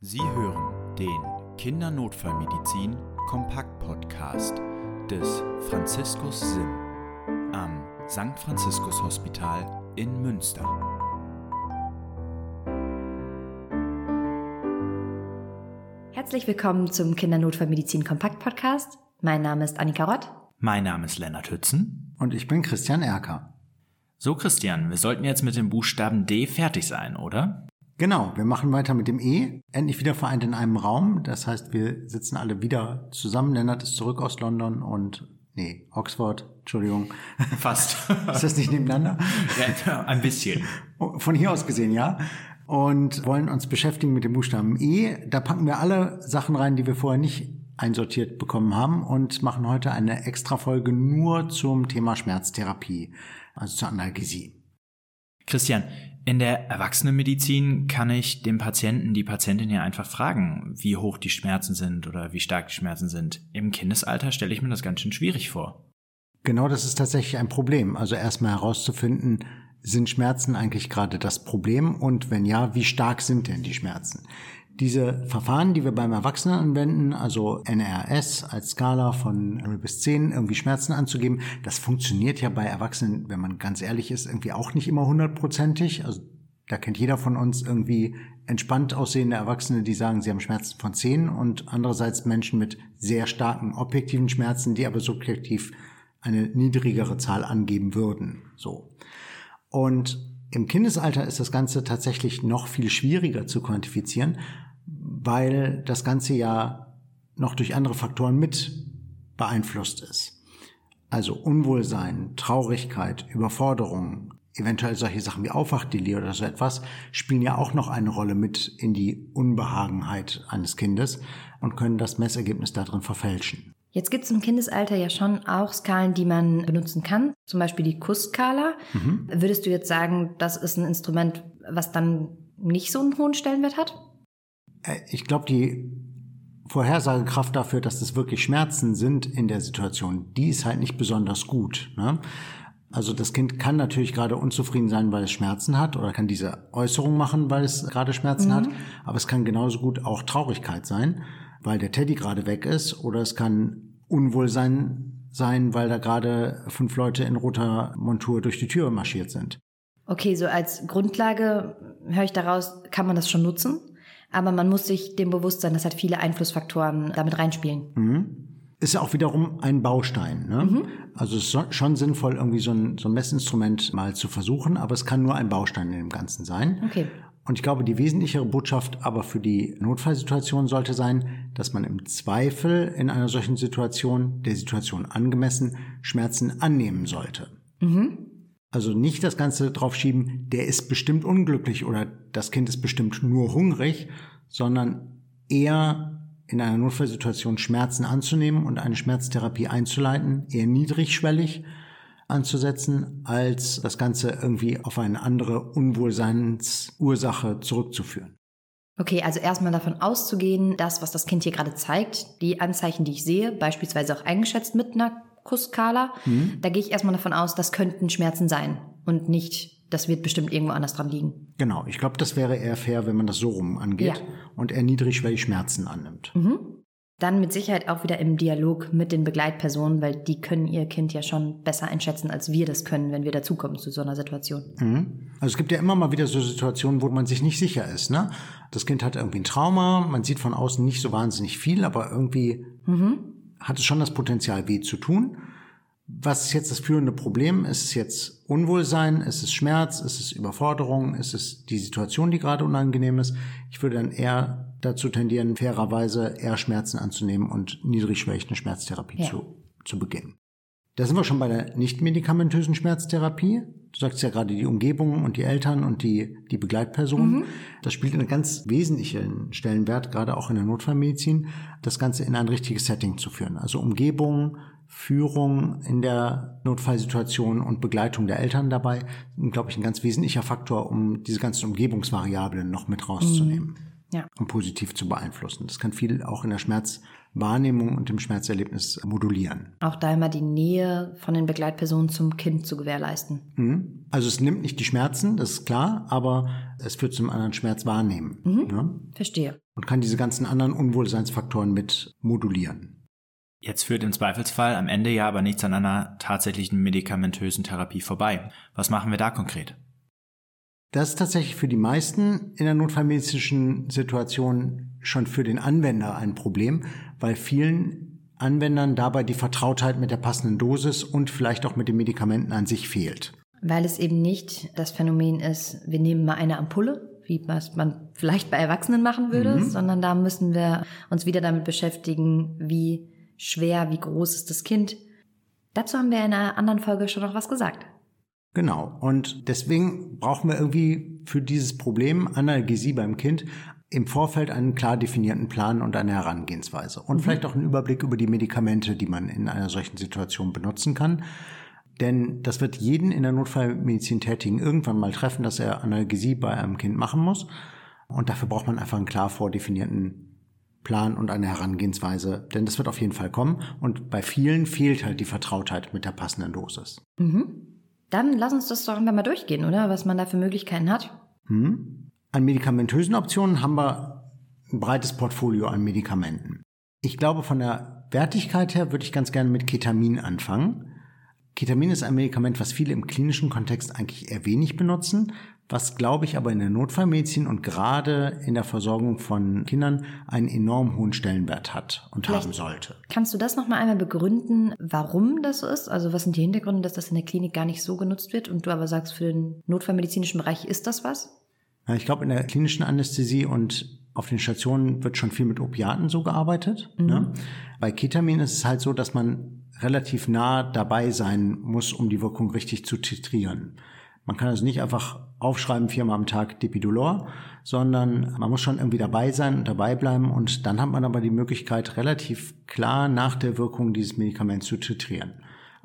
Sie hören den Kindernotfallmedizin Kompakt Podcast des Franziskus Sim am St. Franziskus Hospital in Münster. Herzlich willkommen zum Kindernotfallmedizin Kompakt Podcast. Mein Name ist Annika Rott. Mein Name ist Lennart Hützen. Und ich bin Christian Erker. So, Christian, wir sollten jetzt mit dem Buchstaben D fertig sein, oder? Genau, wir machen weiter mit dem E. Endlich wieder vereint in einem Raum. Das heißt, wir sitzen alle wieder zusammen. Lennart ist zurück aus London und nee, Oxford, Entschuldigung. Fast. ist das nicht nebeneinander? Ja, ein bisschen. Von hier aus gesehen, ja. Und wollen uns beschäftigen mit dem Buchstaben E. Da packen wir alle Sachen rein, die wir vorher nicht einsortiert bekommen haben und machen heute eine extra Folge nur zum Thema Schmerztherapie, also zur Analgesie. Christian, in der Erwachsenenmedizin kann ich dem Patienten, die Patientin ja einfach fragen, wie hoch die Schmerzen sind oder wie stark die Schmerzen sind. Im Kindesalter stelle ich mir das ganz schön schwierig vor. Genau, das ist tatsächlich ein Problem. Also erstmal herauszufinden, sind Schmerzen eigentlich gerade das Problem und wenn ja, wie stark sind denn die Schmerzen? Diese Verfahren, die wir beim Erwachsenen anwenden, also NRS als Skala von 0 bis 10, irgendwie Schmerzen anzugeben, das funktioniert ja bei Erwachsenen, wenn man ganz ehrlich ist, irgendwie auch nicht immer hundertprozentig. Also da kennt jeder von uns irgendwie entspannt aussehende Erwachsene, die sagen, sie haben Schmerzen von 10 und andererseits Menschen mit sehr starken objektiven Schmerzen, die aber subjektiv eine niedrigere Zahl angeben würden. So. Und im Kindesalter ist das Ganze tatsächlich noch viel schwieriger zu quantifizieren, weil das Ganze ja noch durch andere Faktoren mit beeinflusst ist. Also Unwohlsein, Traurigkeit, Überforderung, eventuell solche Sachen wie Aufwachdelie oder so etwas spielen ja auch noch eine Rolle mit in die Unbehagenheit eines Kindes und können das Messergebnis darin verfälschen. Jetzt gibt es im Kindesalter ja schon auch Skalen, die man benutzen kann, zum Beispiel die Kussskala. Mhm. Würdest du jetzt sagen, das ist ein Instrument, was dann nicht so einen hohen Stellenwert hat? Äh, ich glaube, die Vorhersagekraft dafür, dass das wirklich Schmerzen sind in der Situation, die ist halt nicht besonders gut. Ne? Also das Kind kann natürlich gerade unzufrieden sein, weil es Schmerzen hat oder kann diese Äußerung machen, weil es gerade Schmerzen mhm. hat, aber es kann genauso gut auch Traurigkeit sein, weil der Teddy gerade weg ist oder es kann Unwohlsein sein, weil da gerade fünf Leute in roter Montur durch die Tür marschiert sind. Okay, so als Grundlage höre ich daraus, kann man das schon nutzen? Aber man muss sich dem bewusst sein, dass halt viele Einflussfaktoren damit reinspielen. Mhm. Ist ja auch wiederum ein Baustein. Ne? Mhm. Also es ist schon sinnvoll, irgendwie so ein, so ein Messinstrument mal zu versuchen, aber es kann nur ein Baustein in dem Ganzen sein. Okay. Und ich glaube, die wesentlichere Botschaft aber für die Notfallsituation sollte sein, dass man im Zweifel in einer solchen Situation, der Situation angemessen, Schmerzen annehmen sollte. Mhm. Also nicht das Ganze drauf schieben, der ist bestimmt unglücklich oder das Kind ist bestimmt nur hungrig, sondern eher in einer Notfallsituation Schmerzen anzunehmen und eine Schmerztherapie einzuleiten, eher niedrigschwellig anzusetzen, als das Ganze irgendwie auf eine andere Unwohlseinsursache zurückzuführen. Okay, also erstmal davon auszugehen, das, was das Kind hier gerade zeigt, die Anzeichen, die ich sehe, beispielsweise auch eingeschätzt mit einer Kusskala. Mhm. Da gehe ich erstmal davon aus, das könnten Schmerzen sein und nicht, das wird bestimmt irgendwo anders dran liegen. Genau, ich glaube, das wäre eher fair, wenn man das so rum angeht ja. und er niedrigschwellig Schmerzen annimmt. Mhm. Dann mit Sicherheit auch wieder im Dialog mit den Begleitpersonen, weil die können ihr Kind ja schon besser einschätzen, als wir das können, wenn wir dazukommen zu so einer Situation. Mhm. Also es gibt ja immer mal wieder so Situationen, wo man sich nicht sicher ist. Ne? Das Kind hat irgendwie ein Trauma, man sieht von außen nicht so wahnsinnig viel, aber irgendwie mhm hat es schon das Potenzial, weh zu tun. Was ist jetzt das führende Problem? Ist es jetzt Unwohlsein? Ist es Schmerz? Ist es Überforderung? Ist es die Situation, die gerade unangenehm ist? Ich würde dann eher dazu tendieren, fairerweise eher Schmerzen anzunehmen und niedrigschwellig eine Schmerztherapie ja. zu, zu beginnen. Da sind wir schon bei der nicht-medikamentösen Schmerztherapie. Du sagst ja gerade die Umgebung und die Eltern und die, die Begleitpersonen. Mhm. Das spielt einen ganz wesentlichen Stellenwert, gerade auch in der Notfallmedizin, das Ganze in ein richtiges Setting zu führen. Also Umgebung, Führung in der Notfallsituation und Begleitung der Eltern dabei sind, glaube ich, ein ganz wesentlicher Faktor, um diese ganzen Umgebungsvariablen noch mit rauszunehmen. Mhm. Ja. Und positiv zu beeinflussen. Das kann viel auch in der Schmerz Wahrnehmung und dem Schmerzerlebnis modulieren. Auch da immer die Nähe von den Begleitpersonen zum Kind zu gewährleisten. Mhm. Also es nimmt nicht die Schmerzen, das ist klar, aber es führt zum anderen Schmerz wahrnehmen. Mhm. Ne? Verstehe. Und kann diese ganzen anderen Unwohlseinsfaktoren mit modulieren. Jetzt führt im Zweifelsfall am Ende ja aber nichts an einer tatsächlichen medikamentösen Therapie vorbei. Was machen wir da konkret? Das ist tatsächlich für die meisten in der notfallmedizinischen Situation schon für den Anwender ein Problem, weil vielen Anwendern dabei die Vertrautheit mit der passenden Dosis und vielleicht auch mit den Medikamenten an sich fehlt. Weil es eben nicht das Phänomen ist, wir nehmen mal eine Ampulle, wie was man vielleicht bei Erwachsenen machen würde, mhm. sondern da müssen wir uns wieder damit beschäftigen, wie schwer, wie groß ist das Kind. Dazu haben wir in einer anderen Folge schon noch was gesagt. Genau. Und deswegen brauchen wir irgendwie für dieses Problem Analgesie beim Kind im Vorfeld einen klar definierten Plan und eine Herangehensweise. Und mhm. vielleicht auch einen Überblick über die Medikamente, die man in einer solchen Situation benutzen kann. Denn das wird jeden in der Notfallmedizin Tätigen irgendwann mal treffen, dass er Analgesie bei einem Kind machen muss. Und dafür braucht man einfach einen klar vordefinierten Plan und eine Herangehensweise, denn das wird auf jeden Fall kommen. Und bei vielen fehlt halt die Vertrautheit mit der passenden Dosis. Mhm. Dann lass uns das doch einfach mal durchgehen, oder? Was man da für Möglichkeiten hat. Hm. An medikamentösen Optionen haben wir ein breites Portfolio an Medikamenten. Ich glaube, von der Wertigkeit her würde ich ganz gerne mit Ketamin anfangen. Ketamin ist ein Medikament, was viele im klinischen Kontext eigentlich eher wenig benutzen, was, glaube ich, aber in der Notfallmedizin und gerade in der Versorgung von Kindern einen enorm hohen Stellenwert hat und Vielleicht haben sollte. Kannst du das nochmal einmal begründen, warum das so ist? Also was sind die Hintergründe, dass das in der Klinik gar nicht so genutzt wird und du aber sagst, für den notfallmedizinischen Bereich ist das was? Ich glaube, in der klinischen Anästhesie und auf den Stationen wird schon viel mit Opiaten so gearbeitet. Mhm. Ne? Bei Ketamin ist es halt so, dass man relativ nah dabei sein muss, um die Wirkung richtig zu titrieren. Man kann also nicht einfach aufschreiben, viermal am Tag Depidolor, sondern man muss schon irgendwie dabei sein und dabei bleiben und dann hat man aber die Möglichkeit, relativ klar nach der Wirkung dieses Medikaments zu titrieren.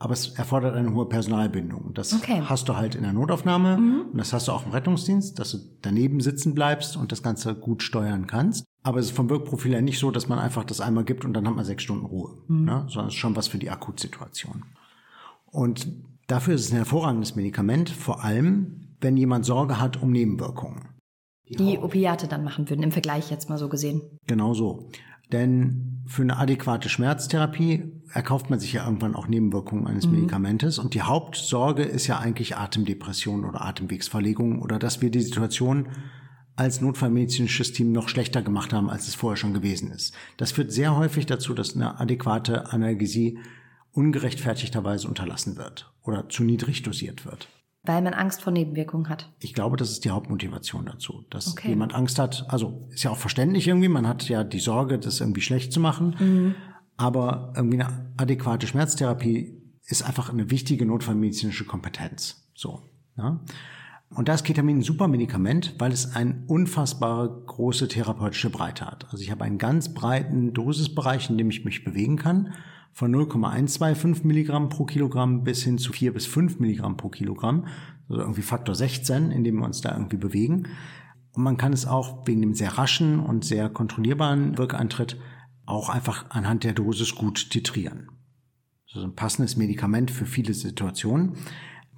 Aber es erfordert eine hohe Personalbindung. Das okay. hast du halt in der Notaufnahme mhm. und das hast du auch im Rettungsdienst, dass du daneben sitzen bleibst und das Ganze gut steuern kannst. Aber es ist vom Wirkprofil her nicht so, dass man einfach das einmal gibt und dann hat man sechs Stunden Ruhe, mhm. ne? sondern es ist schon was für die Akutsituation. Und Dafür ist es ein hervorragendes Medikament, vor allem, wenn jemand Sorge hat um Nebenwirkungen. Die Opiate dann machen würden, im Vergleich jetzt mal so gesehen. Genau so. Denn für eine adäquate Schmerztherapie erkauft man sich ja irgendwann auch Nebenwirkungen eines mhm. Medikamentes. Und die Hauptsorge ist ja eigentlich Atemdepression oder Atemwegsverlegung oder dass wir die Situation als notfallmedizinisches Team noch schlechter gemacht haben, als es vorher schon gewesen ist. Das führt sehr häufig dazu, dass eine adäquate Analgesie ungerechtfertigterweise unterlassen wird oder zu niedrig dosiert wird. Weil man Angst vor Nebenwirkungen hat. Ich glaube, das ist die Hauptmotivation dazu, dass okay. jemand Angst hat. Also ist ja auch verständlich irgendwie. Man hat ja die Sorge, das irgendwie schlecht zu machen. Mhm. Aber irgendwie eine adäquate Schmerztherapie ist einfach eine wichtige notfallmedizinische Kompetenz. So. Ja? Und da ist Ketamin ein super Medikament, weil es eine unfassbare große therapeutische Breite hat. Also ich habe einen ganz breiten Dosisbereich, in dem ich mich bewegen kann von 0,125 Milligramm pro Kilogramm bis hin zu 4 bis 5 Milligramm pro Kilogramm. Also irgendwie Faktor 16, in dem wir uns da irgendwie bewegen. Und man kann es auch wegen dem sehr raschen und sehr kontrollierbaren Wirkeintritt auch einfach anhand der Dosis gut titrieren. Also ein passendes Medikament für viele Situationen.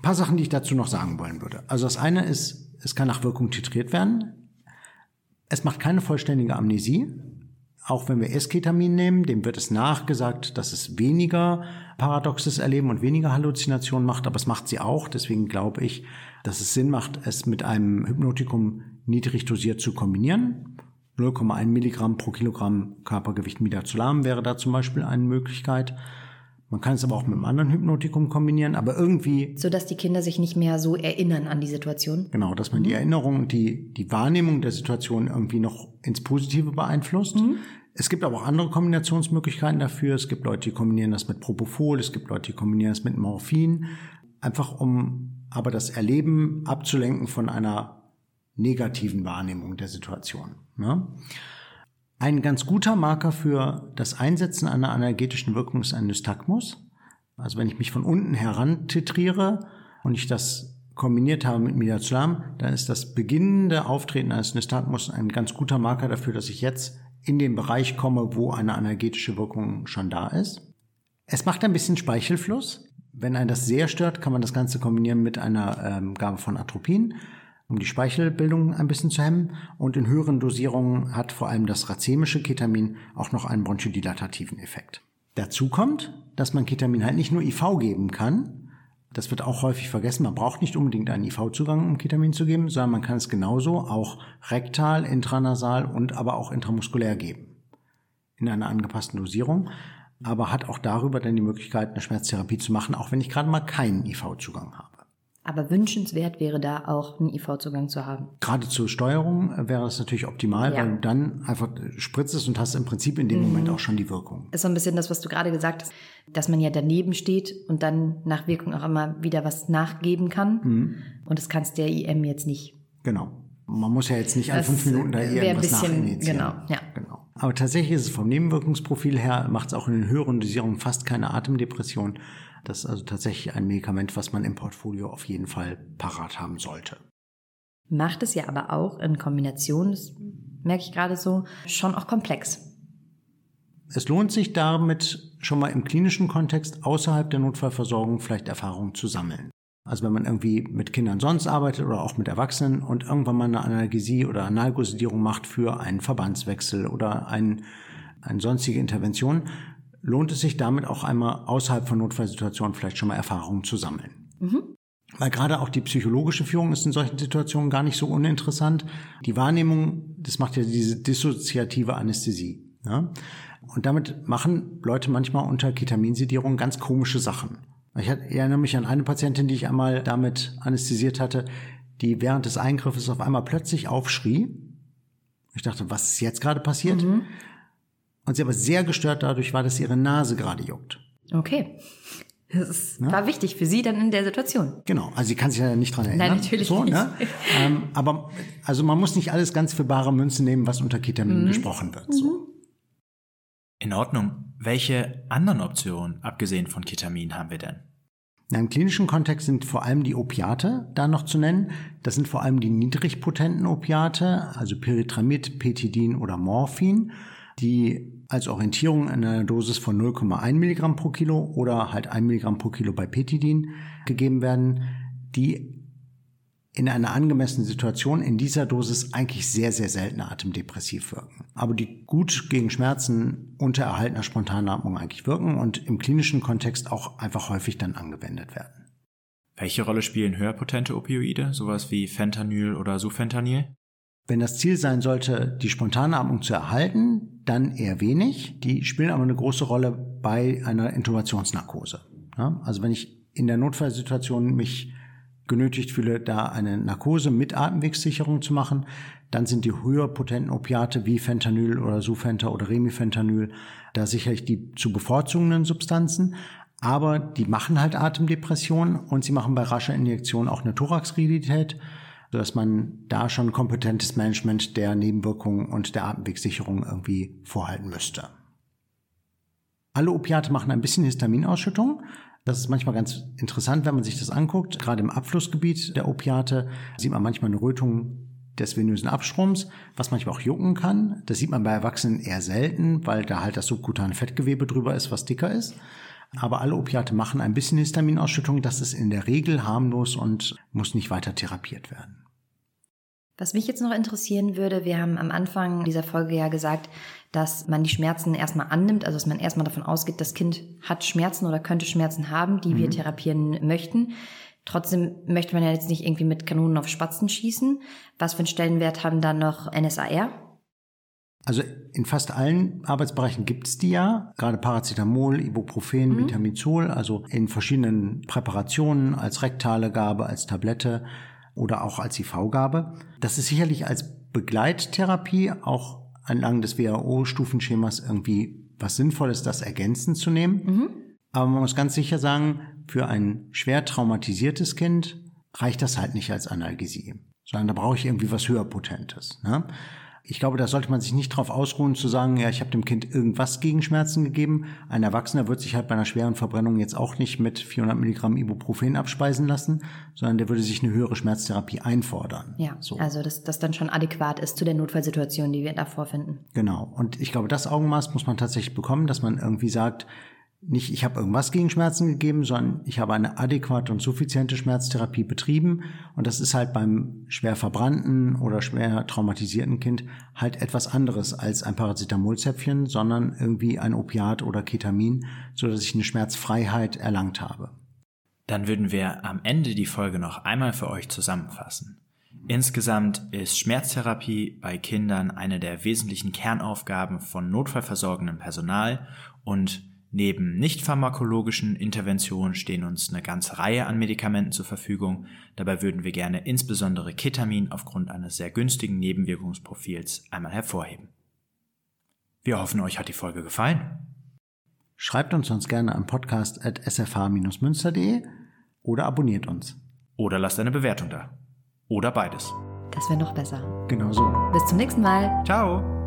Paar Sachen, die ich dazu noch sagen wollen würde. Also das eine ist, es kann nach Wirkung titriert werden. Es macht keine vollständige Amnesie auch wenn wir Esketamin nehmen, dem wird es nachgesagt, dass es weniger paradoxes Erleben und weniger Halluzinationen macht, aber es macht sie auch. Deswegen glaube ich, dass es Sinn macht, es mit einem Hypnotikum niedrig dosiert zu kombinieren. 0,1 Milligramm pro Kilogramm Körpergewicht Midazolam wäre da zum Beispiel eine Möglichkeit. Man kann es aber auch mit einem anderen Hypnotikum kombinieren, aber irgendwie. So dass die Kinder sich nicht mehr so erinnern an die Situation. Genau, dass man mhm. die Erinnerung, die, die Wahrnehmung der Situation irgendwie noch ins Positive beeinflusst. Mhm. Es gibt aber auch andere Kombinationsmöglichkeiten dafür. Es gibt Leute, die kombinieren das mit Propofol, es gibt Leute, die kombinieren das mit Morphin. Einfach um aber das Erleben abzulenken von einer negativen Wahrnehmung der Situation. Ne? Ein ganz guter Marker für das Einsetzen einer analgetischen Wirkung ist ein Nystagmus. Also wenn ich mich von unten heran titriere und ich das kombiniert habe mit Midazolam, dann ist das beginnende Auftreten eines Nystagmus ein ganz guter Marker dafür, dass ich jetzt in den Bereich komme, wo eine analgetische Wirkung schon da ist. Es macht ein bisschen Speichelfluss. Wenn ein das sehr stört, kann man das Ganze kombinieren mit einer ähm, Gabe von Atropin, um die Speichelbildung ein bisschen zu hemmen. Und in höheren Dosierungen hat vor allem das racemische Ketamin auch noch einen bronchodilatativen Effekt. Dazu kommt, dass man Ketamin halt nicht nur IV geben kann. Das wird auch häufig vergessen. Man braucht nicht unbedingt einen IV-Zugang, um Ketamin zu geben, sondern man kann es genauso auch rektal, intranasal und aber auch intramuskulär geben. In einer angepassten Dosierung aber hat auch darüber dann die Möglichkeit, eine Schmerztherapie zu machen, auch wenn ich gerade mal keinen IV-Zugang habe. Aber wünschenswert wäre da auch einen IV-Zugang zu haben. Gerade zur Steuerung wäre das natürlich optimal, ja. weil du dann einfach spritzest und hast im Prinzip in dem mhm. Moment auch schon die Wirkung. Ist so ein bisschen das, was du gerade gesagt hast, dass man ja daneben steht und dann nach Wirkung auch immer wieder was nachgeben kann. Mhm. Und das kannst der IM jetzt nicht. Genau. Man muss ja jetzt nicht an fünf Minuten da irgendwas nachinitiieren. Genau, ja. genau. Aber tatsächlich ist es vom Nebenwirkungsprofil her, macht es auch in den höheren Dosierungen fast keine Atemdepression. Das ist also tatsächlich ein Medikament, was man im Portfolio auf jeden Fall parat haben sollte. Macht es ja aber auch in Kombination, das merke ich gerade so, schon auch komplex. Es lohnt sich damit schon mal im klinischen Kontext außerhalb der Notfallversorgung vielleicht Erfahrungen zu sammeln. Also wenn man irgendwie mit Kindern sonst arbeitet oder auch mit Erwachsenen und irgendwann mal eine Analgesie oder Analgosedierung macht für einen Verbandswechsel oder ein, eine sonstige Intervention, lohnt es sich damit auch einmal außerhalb von Notfallsituationen vielleicht schon mal Erfahrungen zu sammeln. Mhm. Weil gerade auch die psychologische Führung ist in solchen Situationen gar nicht so uninteressant. Die Wahrnehmung, das macht ja diese dissoziative Anästhesie. Ja? Und damit machen Leute manchmal unter Ketaminsedierung ganz komische Sachen. Ich erinnere mich an eine Patientin, die ich einmal damit anästhesiert hatte, die während des Eingriffes auf einmal plötzlich aufschrie. Ich dachte, was ist jetzt gerade passiert? Mhm. Und sie aber sehr gestört dadurch war, dass ihre Nase gerade juckt. Okay. Das ist, ja? war wichtig für sie dann in der Situation. Genau, also sie kann sich ja nicht dran erinnern. Nein, natürlich so, nicht. Ne? ähm, aber also man muss nicht alles ganz für bare Münze nehmen, was unter Ketamin mhm. gesprochen wird. So. In Ordnung. Welche anderen Optionen, abgesehen von Ketamin, haben wir denn? Im klinischen Kontext sind vor allem die Opiate da noch zu nennen. Das sind vor allem die niedrigpotenten Opiate, also Pyritramid, Petidin oder Morphin, die als Orientierung in einer Dosis von 0,1 Milligramm pro Kilo oder halt 1 Milligramm pro Kilo bei Petidin gegeben werden, die in einer angemessenen Situation in dieser Dosis eigentlich sehr, sehr selten atemdepressiv wirken. Aber die gut gegen Schmerzen unter erhaltener Spontanatmung eigentlich wirken und im klinischen Kontext auch einfach häufig dann angewendet werden. Welche Rolle spielen höherpotente Opioide, sowas wie Fentanyl oder Sufentanil? Wenn das Ziel sein sollte, die Spontanatmung zu erhalten, dann eher wenig. Die spielen aber eine große Rolle bei einer Intubationsnarkose. also wenn ich in der Notfallsituation mich genötigt fühle, da eine Narkose mit Atemwegssicherung zu machen, dann sind die höher potenten Opiate wie Fentanyl oder Sufenta oder Remifentanyl da sicherlich die zu bevorzugenden Substanzen. Aber die machen halt Atemdepression und sie machen bei rascher Injektion auch eine Thoraxrigidität, sodass man da schon kompetentes Management der Nebenwirkungen und der Atemwegssicherung irgendwie vorhalten müsste. Alle Opiate machen ein bisschen Histaminausschüttung, das ist manchmal ganz interessant, wenn man sich das anguckt. Gerade im Abflussgebiet der Opiate sieht man manchmal eine Rötung des venösen Abstroms, was manchmal auch jucken kann. Das sieht man bei Erwachsenen eher selten, weil da halt das subkutane Fettgewebe drüber ist, was dicker ist. Aber alle Opiate machen ein bisschen Histaminausschüttung. Das ist in der Regel harmlos und muss nicht weiter therapiert werden. Was mich jetzt noch interessieren würde, wir haben am Anfang dieser Folge ja gesagt, dass man die Schmerzen erstmal annimmt, also dass man erstmal davon ausgeht, das Kind hat Schmerzen oder könnte Schmerzen haben, die mhm. wir therapieren möchten. Trotzdem möchte man ja jetzt nicht irgendwie mit Kanonen auf Spatzen schießen. Was für einen Stellenwert haben dann noch NSAR? Also in fast allen Arbeitsbereichen gibt es die ja, gerade Paracetamol, Ibuprofen, mhm. Vitamizol, also in verschiedenen Präparationen als rektale Gabe, als Tablette oder auch als IV-Gabe. Das ist sicherlich als Begleittherapie auch entlang des WHO-Stufenschemas irgendwie was Sinnvolles, das ergänzend zu nehmen. Mhm. Aber man muss ganz sicher sagen, für ein schwer traumatisiertes Kind reicht das halt nicht als Analgesie, sondern da brauche ich irgendwie was höherpotentes. Ne? Ich glaube, da sollte man sich nicht drauf ausruhen zu sagen, ja, ich habe dem Kind irgendwas gegen Schmerzen gegeben. Ein Erwachsener wird sich halt bei einer schweren Verbrennung jetzt auch nicht mit 400 Milligramm Ibuprofen abspeisen lassen, sondern der würde sich eine höhere Schmerztherapie einfordern. Ja, so. also dass das dann schon adäquat ist zu der Notfallsituation, die wir da vorfinden. Genau. Und ich glaube, das Augenmaß muss man tatsächlich bekommen, dass man irgendwie sagt, nicht, ich habe irgendwas gegen Schmerzen gegeben, sondern ich habe eine adäquate und suffiziente Schmerztherapie betrieben. Und das ist halt beim schwer verbrannten oder schwer traumatisierten Kind halt etwas anderes als ein Paracetamolzäpfchen, sondern irgendwie ein Opiat oder Ketamin, so dass ich eine Schmerzfreiheit erlangt habe. Dann würden wir am Ende die Folge noch einmal für euch zusammenfassen. Insgesamt ist Schmerztherapie bei Kindern eine der wesentlichen Kernaufgaben von notfallversorgendem Personal und Neben nicht pharmakologischen Interventionen stehen uns eine ganze Reihe an Medikamenten zur Verfügung. Dabei würden wir gerne insbesondere Ketamin aufgrund eines sehr günstigen Nebenwirkungsprofils einmal hervorheben. Wir hoffen, euch hat die Folge gefallen. Schreibt uns sonst gerne am Podcast at sfh-münster.de oder abonniert uns. Oder lasst eine Bewertung da. Oder beides. Das wäre noch besser. Genau so. Bis zum nächsten Mal. Ciao.